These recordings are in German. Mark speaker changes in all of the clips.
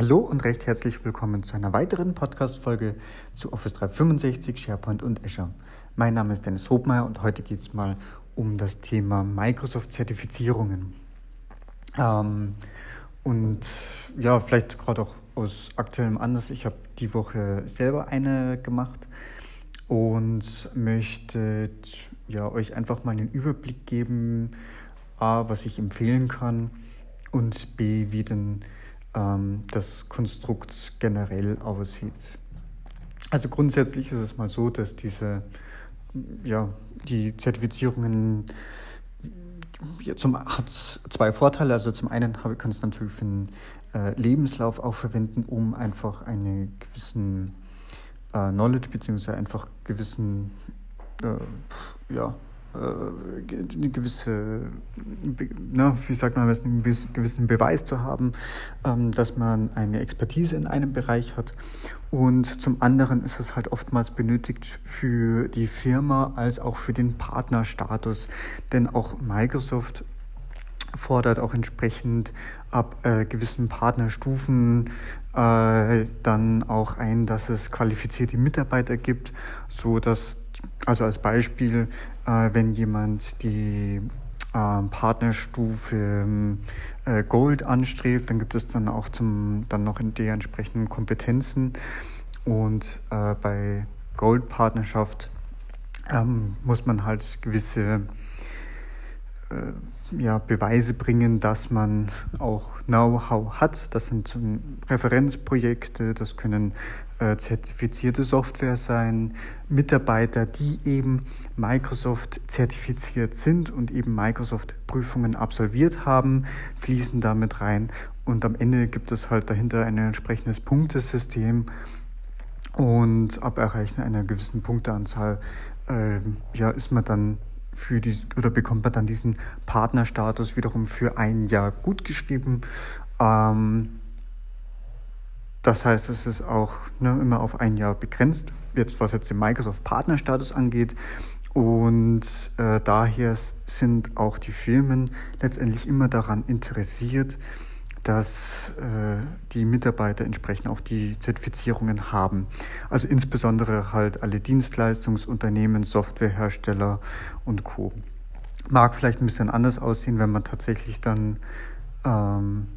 Speaker 1: Hallo und recht herzlich willkommen zu einer weiteren Podcast-Folge zu Office 365, SharePoint und Azure. Mein Name ist Dennis Hobmeier und heute geht es mal um das Thema Microsoft-Zertifizierungen. Ähm, und ja, vielleicht gerade auch aus aktuellem Anlass. Ich habe die Woche selber eine gemacht und möchte ja, euch einfach mal einen Überblick geben, A, was ich empfehlen kann und B, wie denn ähm, das Konstrukt generell aussieht. Also grundsätzlich ist es mal so, dass diese, ja, die Zertifizierungen ja, zum, hat zwei Vorteile. Also zum einen kann es natürlich für den äh, Lebenslauf auch verwenden, um einfach einen gewissen äh, Knowledge beziehungsweise einfach gewissen äh, ja, eine gewisse, na, wie sagt man, einen gewissen Beweis zu haben, ähm, dass man eine Expertise in einem Bereich hat. Und zum anderen ist es halt oftmals benötigt für die Firma als auch für den Partnerstatus, denn auch Microsoft fordert auch entsprechend ab äh, gewissen Partnerstufen äh, dann auch ein, dass es qualifizierte Mitarbeiter gibt, so dass also als Beispiel, äh, wenn jemand die äh, Partnerstufe äh, Gold anstrebt, dann gibt es dann auch zum, dann noch in der entsprechenden Kompetenzen. Und äh, bei Gold-Partnerschaft ähm, muss man halt gewisse äh, ja, Beweise bringen, dass man auch Know-how hat. Das sind Referenzprojekte, das können äh, zertifizierte Software sein, Mitarbeiter, die eben Microsoft zertifiziert sind und eben Microsoft-Prüfungen absolviert haben, fließen damit rein. Und am Ende gibt es halt dahinter ein entsprechendes Punktesystem. Und ab Erreichen einer gewissen Punkteanzahl äh, ja, ist man dann für die, oder bekommt man dann diesen Partnerstatus wiederum für ein Jahr gut geschrieben. Ähm, das heißt, es ist auch ne, immer auf ein Jahr begrenzt, jetzt was jetzt den Microsoft-Partnerstatus angeht. Und äh, daher sind auch die Firmen letztendlich immer daran interessiert, dass äh, die Mitarbeiter entsprechend auch die Zertifizierungen haben. Also insbesondere halt alle Dienstleistungsunternehmen, Softwarehersteller und Co. Mag vielleicht ein bisschen anders aussehen, wenn man tatsächlich dann ähm,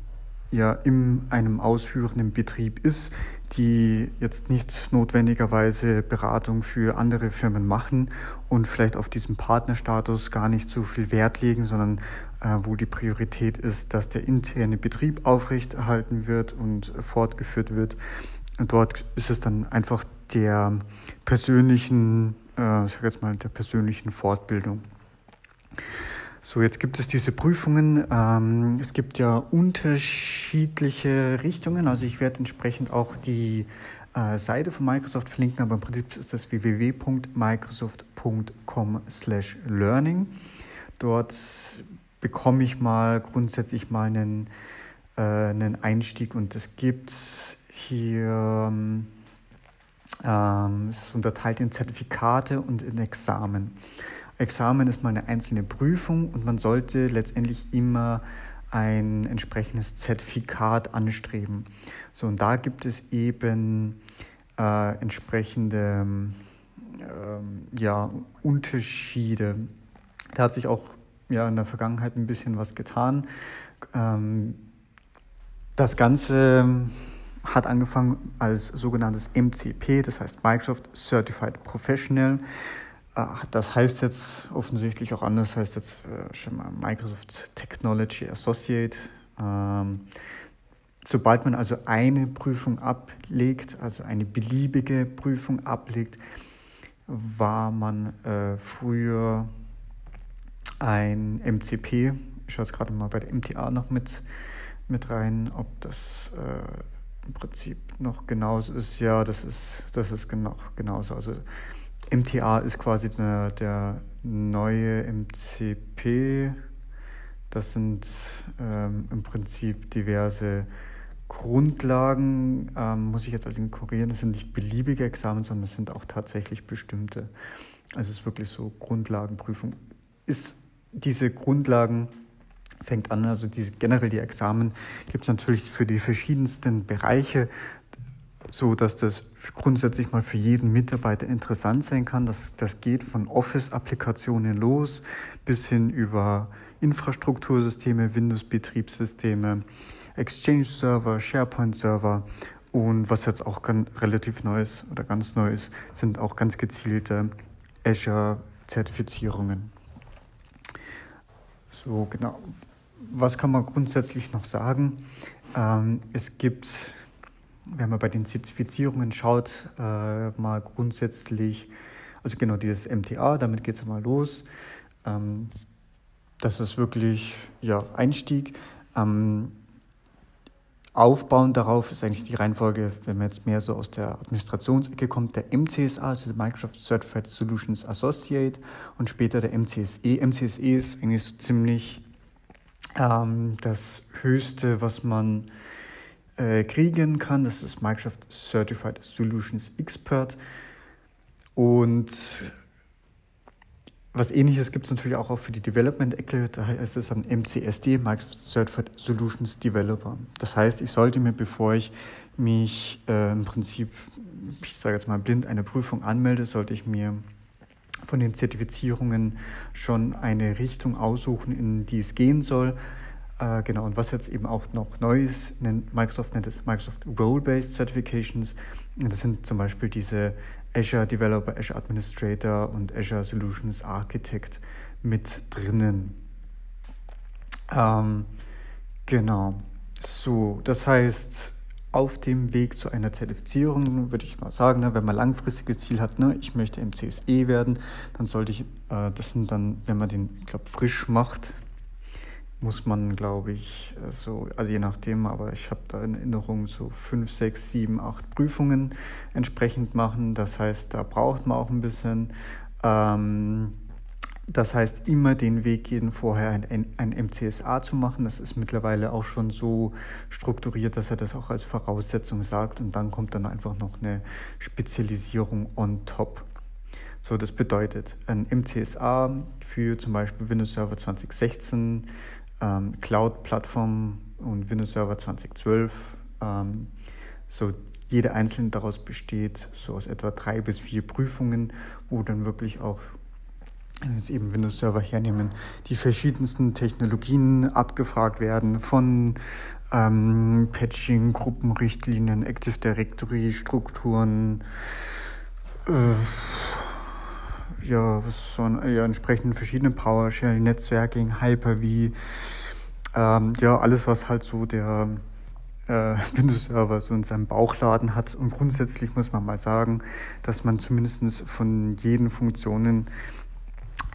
Speaker 1: ja in einem ausführenden Betrieb ist, die jetzt nicht notwendigerweise Beratung für andere Firmen machen und vielleicht auf diesen Partnerstatus gar nicht so viel Wert legen, sondern äh, wo die Priorität ist, dass der interne Betrieb aufrechterhalten wird und fortgeführt wird. Und dort ist es dann einfach der persönlichen, äh, ich sag jetzt mal, der persönlichen Fortbildung. So, jetzt gibt es diese Prüfungen. Ähm, es gibt ja unterschiedliche Richtungen. Also ich werde entsprechend auch die äh, Seite von Microsoft verlinken, aber im Prinzip ist das www.microsoft.com/learning. Dort bekomme ich mal grundsätzlich mal einen, äh, einen Einstieg und es gibt hier ähm, es ist unterteilt in Zertifikate und in Examen. Examen ist mal eine einzelne Prüfung und man sollte letztendlich immer ein entsprechendes Zertifikat anstreben. So, und da gibt es eben äh, entsprechende ähm, ja, Unterschiede. Da hat sich auch ja, in der Vergangenheit ein bisschen was getan. Ähm, das Ganze hat angefangen als sogenanntes MCP, das heißt Microsoft Certified Professional. Ah, das heißt jetzt offensichtlich auch anders, heißt jetzt äh, schon mal Microsoft Technology Associate. Ähm, sobald man also eine Prüfung ablegt, also eine beliebige Prüfung ablegt, war man äh, früher ein MCP. Ich schaue jetzt gerade mal bei der MTA noch mit, mit rein, ob das äh, im Prinzip noch genauso ist. Ja, das ist, das ist genau, genauso. Also MTA ist quasi der, der neue MCP. Das sind ähm, im Prinzip diverse Grundlagen, ähm, muss ich jetzt also korrigieren, das sind nicht beliebige Examen, sondern es sind auch tatsächlich bestimmte. Also es ist wirklich so Grundlagenprüfung. Ist diese Grundlagen fängt an. Also diese, generell die Examen gibt es natürlich für die verschiedensten Bereiche, so dass das grundsätzlich mal für jeden Mitarbeiter interessant sein kann. Das, das geht von Office-Applikationen los bis hin über Infrastruktursysteme, Windows-Betriebssysteme, Exchange-Server, SharePoint-Server und was jetzt auch ganz, relativ neu ist oder ganz neu ist, sind auch ganz gezielte Azure-Zertifizierungen. So, genau. Was kann man grundsätzlich noch sagen? Ähm, es gibt, wenn man bei den Zertifizierungen schaut, äh, mal grundsätzlich, also genau dieses MTA, damit geht es mal los. Ähm, das ist wirklich ja, Einstieg. Ähm, Aufbauend darauf ist eigentlich die Reihenfolge, wenn man jetzt mehr so aus der Administrationsecke kommt, der MCSA, also der Microsoft Certified Solutions Associate und später der MCSE. MCSE ist eigentlich so ziemlich ähm, das Höchste, was man äh, kriegen kann. Das ist Microsoft Certified Solutions Expert. Und was ähnliches gibt es natürlich auch für die Development-Ecke, da heißt es dann MCSD, Microsoft Certified Solutions Developer. Das heißt, ich sollte mir, bevor ich mich äh, im Prinzip, ich sage jetzt mal blind, eine Prüfung anmelde, sollte ich mir von den Zertifizierungen schon eine Richtung aussuchen, in die es gehen soll. Äh, genau, und was jetzt eben auch noch neu ist, nennt, Microsoft nennt es Microsoft Role-Based Certifications. Das sind zum Beispiel diese Azure Developer, Azure Administrator und Azure Solutions Architect mit drinnen. Ähm, genau. So, das heißt, auf dem Weg zu einer Zertifizierung würde ich mal sagen, ne, wenn man langfristiges Ziel hat, ne, ich möchte MCSE werden, dann sollte ich, äh, das sind dann, wenn man den, ich glaube, frisch macht, muss man, glaube ich, äh, so, also je nachdem, aber ich habe da in Erinnerung so fünf, sechs, sieben, acht Prüfungen entsprechend machen. Das heißt, da braucht man auch ein bisschen. Ähm, das heißt, immer den Weg gehen, vorher ein, ein MCSA zu machen. Das ist mittlerweile auch schon so strukturiert, dass er das auch als Voraussetzung sagt. Und dann kommt dann einfach noch eine Spezialisierung on top. So, das bedeutet, ein MCSA für zum Beispiel Windows Server 2016 ähm, Cloud-Plattform und Windows Server 2012. Ähm, so jede einzelne daraus besteht so aus etwa drei bis vier Prüfungen, wo dann wirklich auch jetzt eben Windows Server hernehmen, die verschiedensten Technologien abgefragt werden von ähm, Patching, Gruppenrichtlinien, Active Directory, Strukturen, äh, ja, so ja, entsprechend verschiedene PowerShell, Netzwerking, Hyper-V, ähm, ja, alles, was halt so der äh, Windows-Server so in seinem Bauchladen hat. Und grundsätzlich muss man mal sagen, dass man zumindest von jeden Funktionen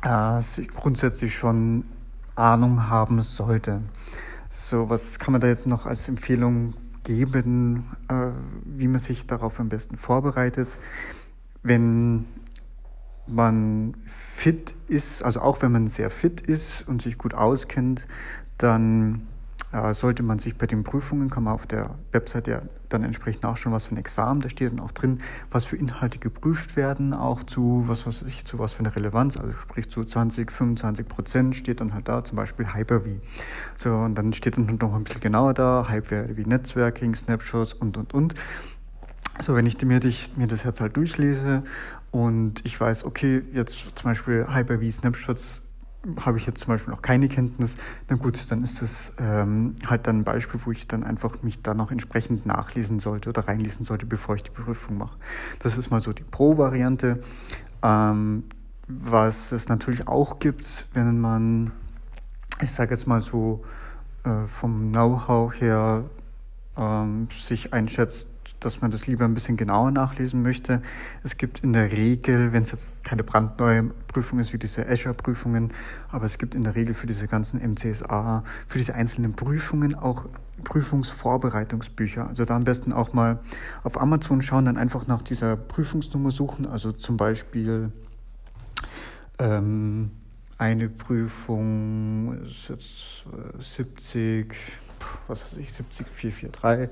Speaker 1: äh, grundsätzlich schon Ahnung haben sollte. So, was kann man da jetzt noch als Empfehlung geben, äh, wie man sich darauf am besten vorbereitet? Wenn man fit ist, also auch wenn man sehr fit ist und sich gut auskennt, dann äh, sollte man sich bei den Prüfungen, kann man auf der Webseite ja dann entsprechend nachschauen, was für ein Examen, da steht dann auch drin, was für Inhalte geprüft werden, auch zu, was weiß ich, zu was für eine Relevanz, also sprich zu 20, 25 Prozent steht dann halt da, zum Beispiel Hyper-V. So, und dann steht dann noch ein bisschen genauer da, Hyper-V Networking, Snapshots und, und, und. So, wenn ich mir, mir das jetzt halt durchlese und ich weiß, okay, jetzt zum Beispiel Hyper-V Snapshots habe ich jetzt zum Beispiel noch keine Kenntnis, na gut, dann ist das ähm, halt dann ein Beispiel, wo ich dann einfach mich da noch entsprechend nachlesen sollte oder reinlesen sollte, bevor ich die Prüfung mache. Das ist mal so die Pro-Variante. Ähm, was es natürlich auch gibt, wenn man, ich sage jetzt mal so, äh, vom Know-how her ähm, sich einschätzt, dass man das lieber ein bisschen genauer nachlesen möchte. Es gibt in der Regel, wenn es jetzt keine brandneue Prüfung ist wie diese Azure-Prüfungen, aber es gibt in der Regel für diese ganzen MCSA, für diese einzelnen Prüfungen auch Prüfungsvorbereitungsbücher. Also da am besten auch mal auf Amazon schauen, dann einfach nach dieser Prüfungsnummer suchen. Also zum Beispiel ähm, eine Prüfung ist jetzt 70, was weiß ich, 70443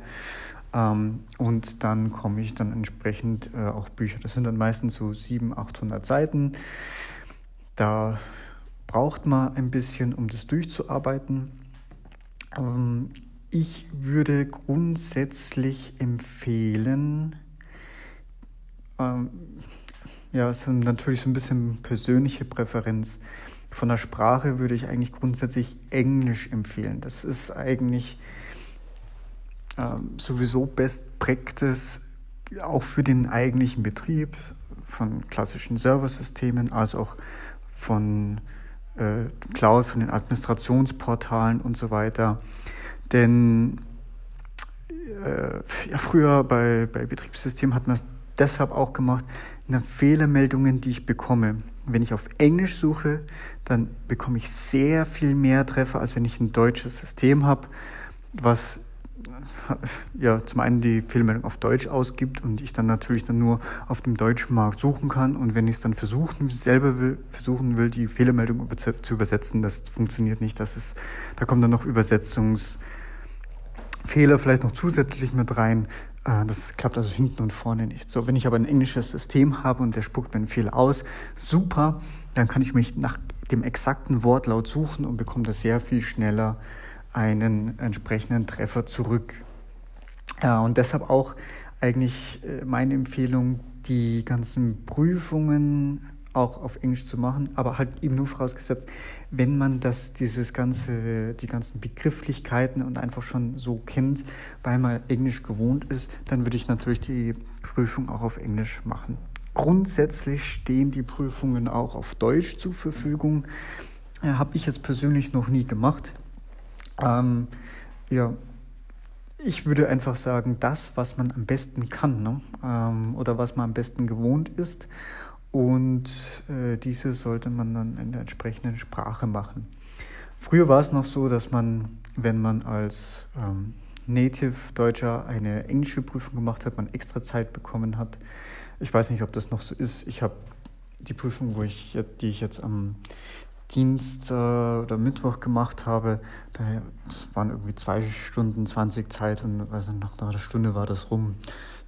Speaker 1: ähm, und dann komme ich dann entsprechend äh, auch Bücher. Das sind dann meistens so 700, 800 Seiten. Da braucht man ein bisschen, um das durchzuarbeiten. Ähm, ich würde grundsätzlich empfehlen, ähm, ja, es ist natürlich so ein bisschen persönliche Präferenz. Von der Sprache würde ich eigentlich grundsätzlich Englisch empfehlen. Das ist eigentlich ähm, sowieso Best Practice auch für den eigentlichen Betrieb von klassischen Serversystemen als auch von äh, Cloud, von den Administrationsportalen und so weiter. Denn äh, ja, früher bei, bei Betriebssystemen hat man es deshalb auch gemacht, nach Fehlermeldungen, die ich bekomme. Wenn ich auf Englisch suche, dann bekomme ich sehr viel mehr Treffer, als wenn ich ein deutsches System habe, was ja zum einen die Fehlermeldung auf Deutsch ausgibt und ich dann natürlich dann nur auf dem deutschen Markt suchen kann und wenn ich es dann versuchen selber will, versuchen will, die Fehlermeldung zu übersetzen, das funktioniert nicht. Das ist, da kommen dann noch Übersetzungsfehler vielleicht noch zusätzlich mit rein. Äh, das klappt also hinten und vorne nicht. So, wenn ich aber ein englisches System habe und der spuckt mir einen Fehler aus, super, dann kann ich mich nach dem exakten Wortlaut suchen und bekomme das sehr viel schneller einen entsprechenden Treffer zurück. Ja, und deshalb auch eigentlich äh, meine Empfehlung, die ganzen Prüfungen auch auf Englisch zu machen, aber halt eben nur vorausgesetzt, wenn man das, dieses ganze, die ganzen Begrifflichkeiten und einfach schon so kennt, weil man Englisch gewohnt ist, dann würde ich natürlich die Prüfung auch auf Englisch machen. Grundsätzlich stehen die Prüfungen auch auf Deutsch zur Verfügung. Ja, Habe ich jetzt persönlich noch nie gemacht. Ähm, ja, ich würde einfach sagen, das, was man am besten kann ne? ähm, oder was man am besten gewohnt ist. Und äh, diese sollte man dann in der entsprechenden Sprache machen. Früher war es noch so, dass man, wenn man als ähm, Native-Deutscher eine englische Prüfung gemacht hat, man extra Zeit bekommen hat. Ich weiß nicht, ob das noch so ist. Ich habe die Prüfung, wo ich, die ich jetzt am Dienst oder Mittwoch gemacht habe, das waren irgendwie zwei Stunden 20 Zeit und also nach einer Stunde war das rum,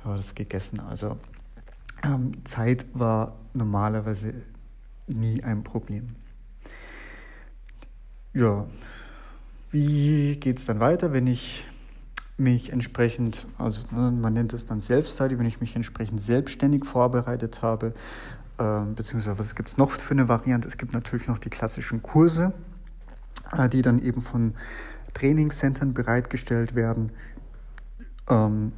Speaker 1: war das gegessen. Also ähm, Zeit war normalerweise nie ein Problem. Ja, wie geht es dann weiter, wenn ich mich entsprechend, also ne, man nennt es dann Self-Study, wenn ich mich entsprechend selbstständig vorbereitet habe, äh, beziehungsweise was gibt es noch für eine Variante? Es gibt natürlich noch die klassischen Kurse, äh, die dann eben von Trainingscentern bereitgestellt werden. Ähm,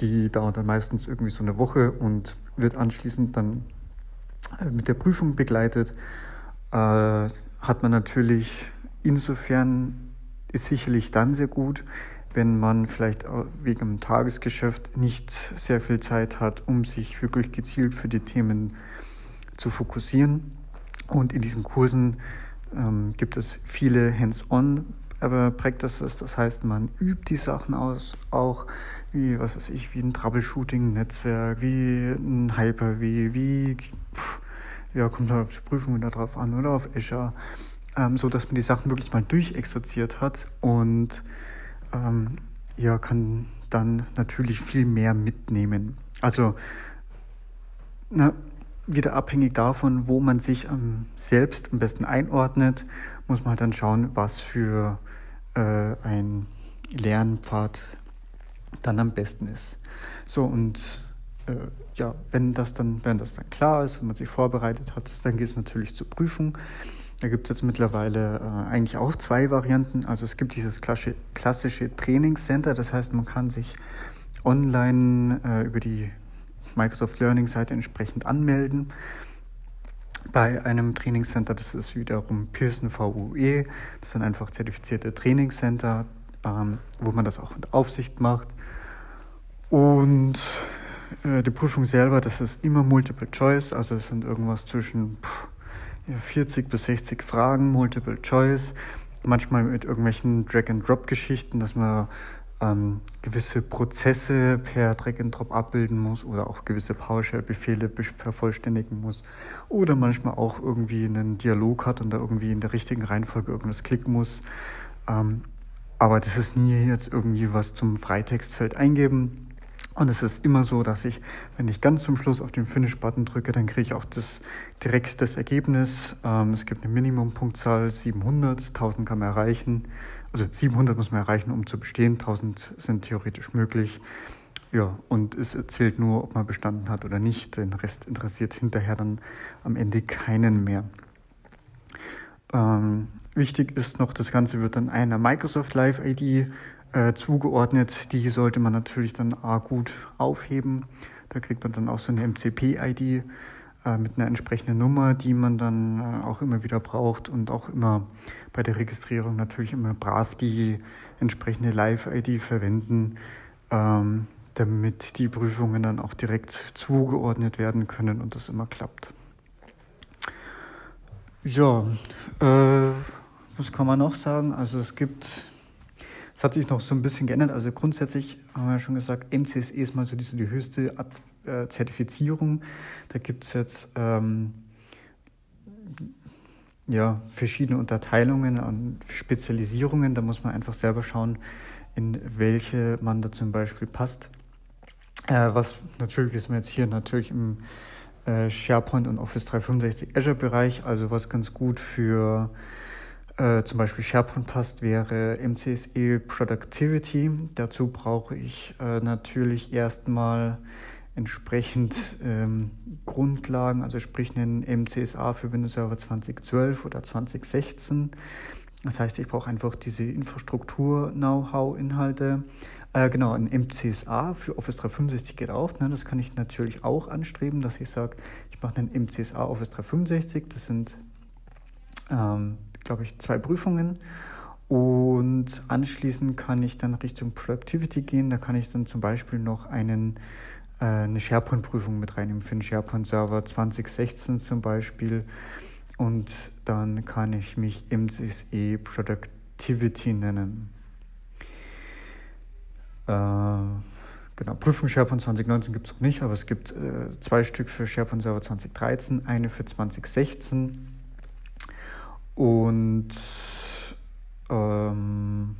Speaker 1: die dauert dann meistens irgendwie so eine Woche und wird anschließend dann äh, mit der Prüfung begleitet. Äh, hat man natürlich insofern ist sicherlich dann sehr gut, wenn man vielleicht wegen dem Tagesgeschäft nicht sehr viel Zeit hat, um sich wirklich gezielt für die Themen zu zu fokussieren. Und in diesen Kursen ähm, gibt es viele Hands-on Practices, das heißt, man übt die Sachen aus, auch wie, was weiß ich, wie ein Troubleshooting-Netzwerk, wie ein Hyper, wie, pff, ja, kommt halt auf die Prüfung wieder drauf an oder auf Azure, ähm, so dass man die Sachen wirklich mal durchexerziert hat und ähm, ja, kann dann natürlich viel mehr mitnehmen. Also, na, wieder abhängig davon, wo man sich ähm, selbst am besten einordnet, muss man halt dann schauen, was für äh, ein Lernpfad dann am besten ist. So und äh, ja, wenn das dann, wenn das dann klar ist und man sich vorbereitet hat, dann geht es natürlich zur Prüfung. Da gibt es jetzt mittlerweile äh, eigentlich auch zwei Varianten. Also es gibt dieses klassische, klassische Trainingscenter, das heißt, man kann sich online äh, über die Microsoft Learning Seite entsprechend anmelden. Bei einem Trainingscenter, das ist wiederum Pearson VUE, das sind einfach zertifizierte Trainingscenter, ähm, wo man das auch mit Aufsicht macht. Und äh, die Prüfung selber, das ist immer Multiple Choice, also es sind irgendwas zwischen pff, 40 bis 60 Fragen, Multiple Choice, manchmal mit irgendwelchen Drag-and-Drop-Geschichten, dass man ähm, gewisse Prozesse per Drag-and-Drop abbilden muss oder auch gewisse PowerShell-Befehle vervollständigen muss oder manchmal auch irgendwie einen Dialog hat und da irgendwie in der richtigen Reihenfolge irgendwas klicken muss. Ähm, aber das ist nie jetzt irgendwie was zum Freitextfeld eingeben. Und es ist immer so, dass ich, wenn ich ganz zum Schluss auf den Finish-Button drücke, dann kriege ich auch das, direkt das Ergebnis. Ähm, es gibt eine Minimumpunktzahl 700, 1000 kann man erreichen also 700 muss man erreichen, um zu bestehen, 1000 sind theoretisch möglich. Ja, und es zählt nur, ob man bestanden hat oder nicht. Den Rest interessiert hinterher dann am Ende keinen mehr. Ähm, wichtig ist noch, das Ganze wird dann einer Microsoft Live ID äh, zugeordnet. Die sollte man natürlich dann A gut aufheben. Da kriegt man dann auch so eine MCP-ID mit einer entsprechenden Nummer, die man dann äh, auch immer wieder braucht und auch immer bei der Registrierung natürlich immer brav die entsprechende Live-ID verwenden. Ähm, damit die Prüfungen dann auch direkt zugeordnet werden können und das immer klappt. Ja, äh, was kann man noch sagen? Also es gibt, es hat sich noch so ein bisschen geändert. Also grundsätzlich haben wir ja schon gesagt, MCSE ist mal so diese, die höchste äh, Zertifizierung. Da gibt es jetzt ähm, ja, verschiedene Unterteilungen und Spezialisierungen. Da muss man einfach selber schauen, in welche man da zum Beispiel passt. Äh, was natürlich ist mir jetzt hier natürlich im äh, SharePoint und Office 365 Azure Bereich, also was ganz gut für äh, zum Beispiel SharePoint passt, wäre MCSE Productivity. Dazu brauche ich äh, natürlich erstmal entsprechend ähm, Grundlagen, also sprich einen MCSA für Windows Server 2012 oder 2016. Das heißt, ich brauche einfach diese Infrastruktur-Know-how-Inhalte. Äh, genau, ein MCSA für Office 365 geht auch. Ne? Das kann ich natürlich auch anstreben, dass ich sage, ich mache einen MCSA Office 365. Das sind, ähm, glaube ich, zwei Prüfungen. Und anschließend kann ich dann Richtung Productivity gehen. Da kann ich dann zum Beispiel noch einen, eine SharePoint-Prüfung mit reinnehmen für den SharePoint-Server 2016 zum Beispiel. Und dann kann ich mich MCSE Productivity nennen. Äh, genau, Prüfung SharePoint 2019 gibt es noch nicht, aber es gibt äh, zwei Stück für SharePoint Server 2013, eine für 2016 und ähm,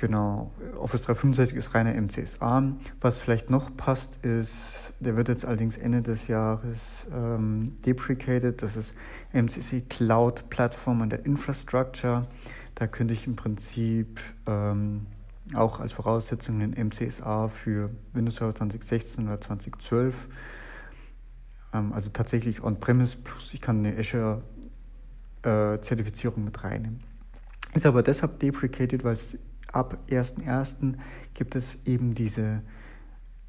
Speaker 1: Genau, Office 365 ist reiner MCSA. Was vielleicht noch passt, ist, der wird jetzt allerdings Ende des Jahres ähm, deprecated. Das ist MCC Cloud Platform and Infrastructure. Da könnte ich im Prinzip ähm, auch als Voraussetzung den MCSA für Windows Server 2016 oder 2012, ähm, also tatsächlich On-Premise plus ich kann eine Azure-Zertifizierung äh, mit reinnehmen. Ist aber deshalb deprecated, weil es ab 1.1. gibt es eben diese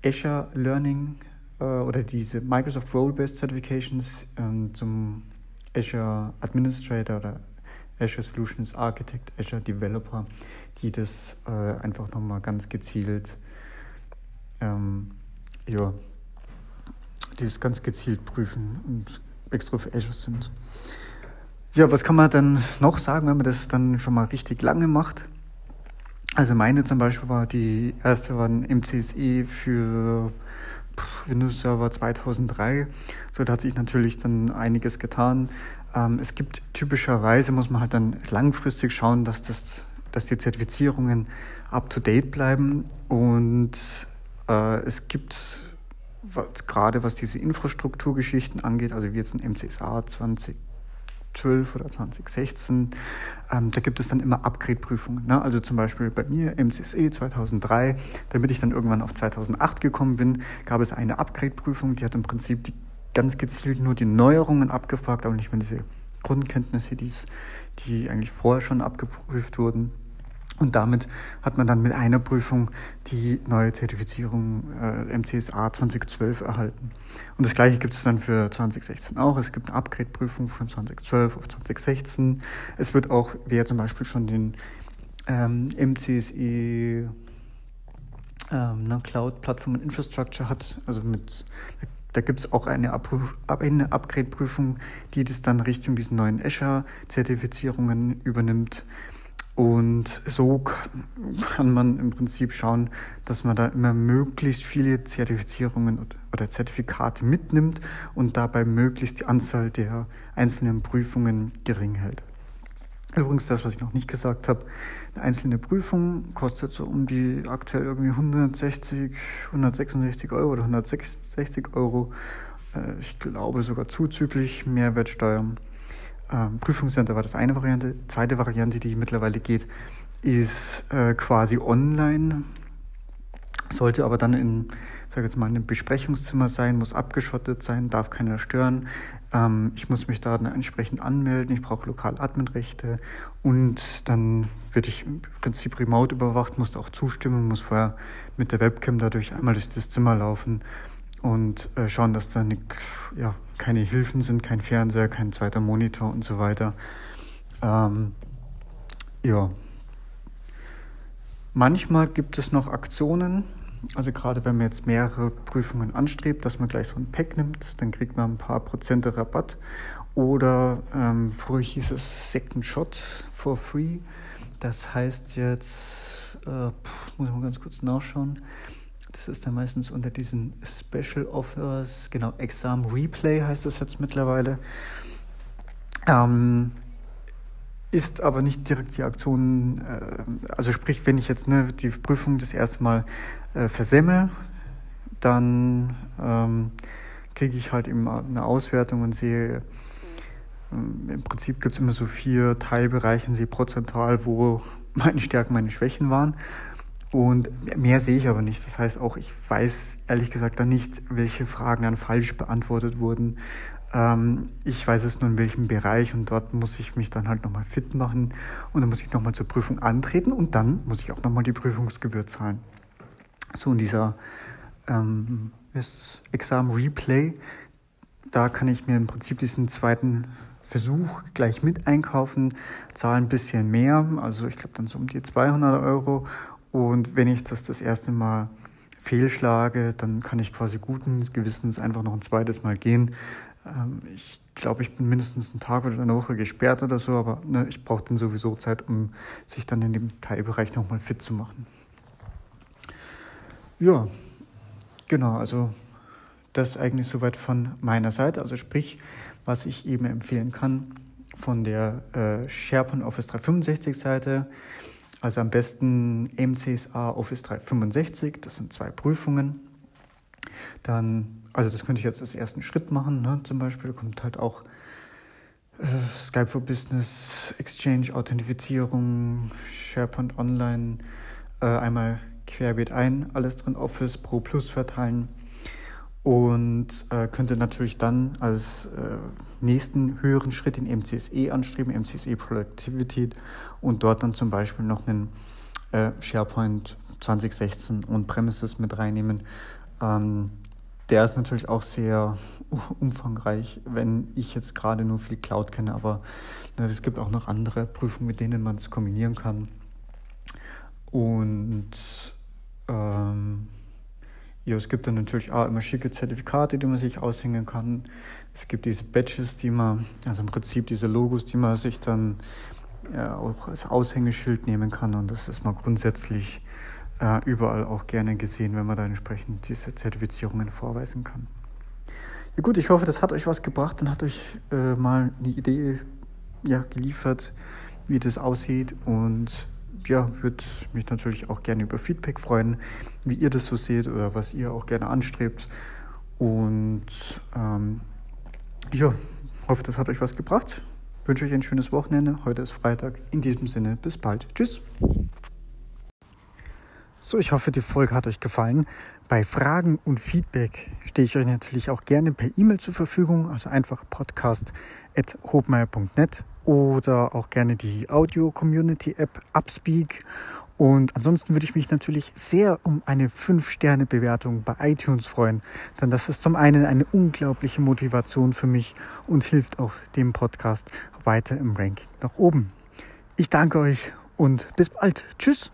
Speaker 1: Azure Learning äh, oder diese Microsoft Role-Based Certifications äh, zum Azure Administrator oder Azure Solutions Architect, Azure Developer, die das äh, einfach nochmal ganz gezielt, ähm, ja, die das ganz gezielt prüfen und extra für Azure sind. Ja, was kann man dann noch sagen, wenn man das dann schon mal richtig lange macht? Also meine zum Beispiel war die erste war ein MCSE für Windows Server 2003. So da hat sich natürlich dann einiges getan. Ähm, es gibt typischerweise, muss man halt dann langfristig schauen, dass, das, dass die Zertifizierungen up-to-date bleiben. Und äh, es gibt was, gerade was diese Infrastrukturgeschichten angeht, also wie jetzt ein MCSA 20 2012 oder 2016, ähm, da gibt es dann immer Upgrade-Prüfungen. Ne? Also zum Beispiel bei mir MCSE 2003, damit ich dann irgendwann auf 2008 gekommen bin, gab es eine Upgrade-Prüfung, die hat im Prinzip die, ganz gezielt nur die Neuerungen abgefragt, aber nicht mehr diese Grundkenntnisse, die eigentlich vorher schon abgeprüft wurden. Und damit hat man dann mit einer Prüfung die neue Zertifizierung äh, MCSA 2012 erhalten. Und das gleiche gibt es dann für 2016 auch. Es gibt eine Upgrade-Prüfung von 2012 auf 2016. Es wird auch, wer zum Beispiel schon den ähm, MCSE ähm, ne, Cloud Platform and Infrastructure hat, also mit da gibt es auch eine, eine Upgrade-Prüfung, die das dann Richtung diesen neuen Azure-Zertifizierungen übernimmt. Und so kann man im Prinzip schauen, dass man da immer möglichst viele Zertifizierungen oder Zertifikate mitnimmt und dabei möglichst die Anzahl der einzelnen Prüfungen gering hält. Übrigens, das, was ich noch nicht gesagt habe, eine einzelne Prüfung kostet so um die aktuell irgendwie 160, 166 Euro oder 160 Euro. Äh, ich glaube sogar zuzüglich Mehrwertsteuer. Ähm, Prüfungscenter war das eine Variante. Zweite Variante, die mittlerweile geht, ist äh, quasi online. Sollte aber dann in, sage jetzt mal, einem Besprechungszimmer sein, muss abgeschottet sein, darf keiner stören. Ähm, ich muss mich da dann entsprechend anmelden. Ich brauche Lokal-Admin-Rechte und dann werde ich im Prinzip remote überwacht, muss auch zustimmen, muss vorher mit der Webcam dadurch einmal durch das Zimmer laufen und äh, schauen, dass da nicht, ja, keine Hilfen sind, kein Fernseher, kein zweiter Monitor und so weiter. Ähm, ja. Manchmal gibt es noch Aktionen, also gerade wenn man jetzt mehrere Prüfungen anstrebt, dass man gleich so ein Pack nimmt, dann kriegt man ein paar Prozente Rabatt. Oder ähm, früher hieß es Second Shot for free. Das heißt jetzt, äh, muss mal ganz kurz nachschauen. Das ist dann meistens unter diesen Special Offers, genau, Exam Replay heißt das jetzt mittlerweile. Ähm, ist aber nicht direkt die Aktion, äh, also sprich, wenn ich jetzt ne, die Prüfung das erste Mal äh, versemmel, dann ähm, kriege ich halt eben eine Auswertung und sehe, ähm, im Prinzip gibt es immer so vier Teilbereiche sehe prozentual, wo meine Stärken, meine Schwächen waren. Und mehr sehe ich aber nicht. Das heißt auch, ich weiß ehrlich gesagt dann nicht, welche Fragen dann falsch beantwortet wurden. Ähm, ich weiß es nur in welchem Bereich und dort muss ich mich dann halt nochmal fit machen und dann muss ich nochmal zur Prüfung antreten und dann muss ich auch nochmal die Prüfungsgebühr zahlen. So in dieser ähm, Exam Replay, da kann ich mir im Prinzip diesen zweiten Versuch gleich mit einkaufen, zahle ein bisschen mehr, also ich glaube dann so um die 200 Euro und wenn ich das das erste Mal fehlschlage, dann kann ich quasi guten Gewissens einfach noch ein zweites Mal gehen. Ähm, ich glaube, ich bin mindestens einen Tag oder eine Woche gesperrt oder so, aber ne, ich brauche dann sowieso Zeit, um sich dann in dem Teilbereich nochmal fit zu machen. Ja, genau, also das eigentlich soweit von meiner Seite. Also sprich, was ich eben empfehlen kann von der äh, SharePoint Office 365 Seite also am besten MCSA Office 365, das sind zwei Prüfungen. Dann, also das könnte ich jetzt als ersten Schritt machen, ne? zum Beispiel, da kommt halt auch äh, Skype for Business, Exchange, Authentifizierung, SharePoint Online, äh, einmal querbeet ein, alles drin, Office Pro Plus verteilen und äh, könnte natürlich dann als äh, nächsten höheren Schritt den MCSE anstreben, MCSE Productivity und dort dann zum Beispiel noch einen äh, SharePoint 2016 und Premises mit reinnehmen. Ähm, der ist natürlich auch sehr umfangreich, wenn ich jetzt gerade nur viel Cloud kenne, aber ne, es gibt auch noch andere Prüfungen, mit denen man es kombinieren kann. Und ähm, ja, es gibt dann natürlich auch immer schicke Zertifikate, die man sich aushängen kann. Es gibt diese Badges, die man, also im Prinzip diese Logos, die man sich dann ja, auch als Aushängeschild nehmen kann. Und das ist mal grundsätzlich äh, überall auch gerne gesehen, wenn man da entsprechend diese Zertifizierungen vorweisen kann. Ja gut, ich hoffe, das hat euch was gebracht und hat euch äh, mal eine Idee ja, geliefert, wie das aussieht. Und ja, würde mich natürlich auch gerne über Feedback freuen, wie ihr das so seht oder was ihr auch gerne anstrebt. Und ähm, ja, hoffe, das hat euch was gebracht. wünsche euch ein schönes Wochenende. Heute ist Freitag. In diesem Sinne, bis bald. Tschüss. So, ich hoffe, die Folge hat euch gefallen. Bei Fragen und Feedback stehe ich euch natürlich auch gerne per E-Mail zur Verfügung, also einfach podcast.hobmeier.net oder auch gerne die Audio-Community-App Upspeak. Und ansonsten würde ich mich natürlich sehr um eine 5-Sterne-Bewertung bei iTunes freuen, denn das ist zum einen eine unglaubliche Motivation für mich und hilft auch dem Podcast weiter im Ranking nach oben. Ich danke euch und bis bald. Tschüss.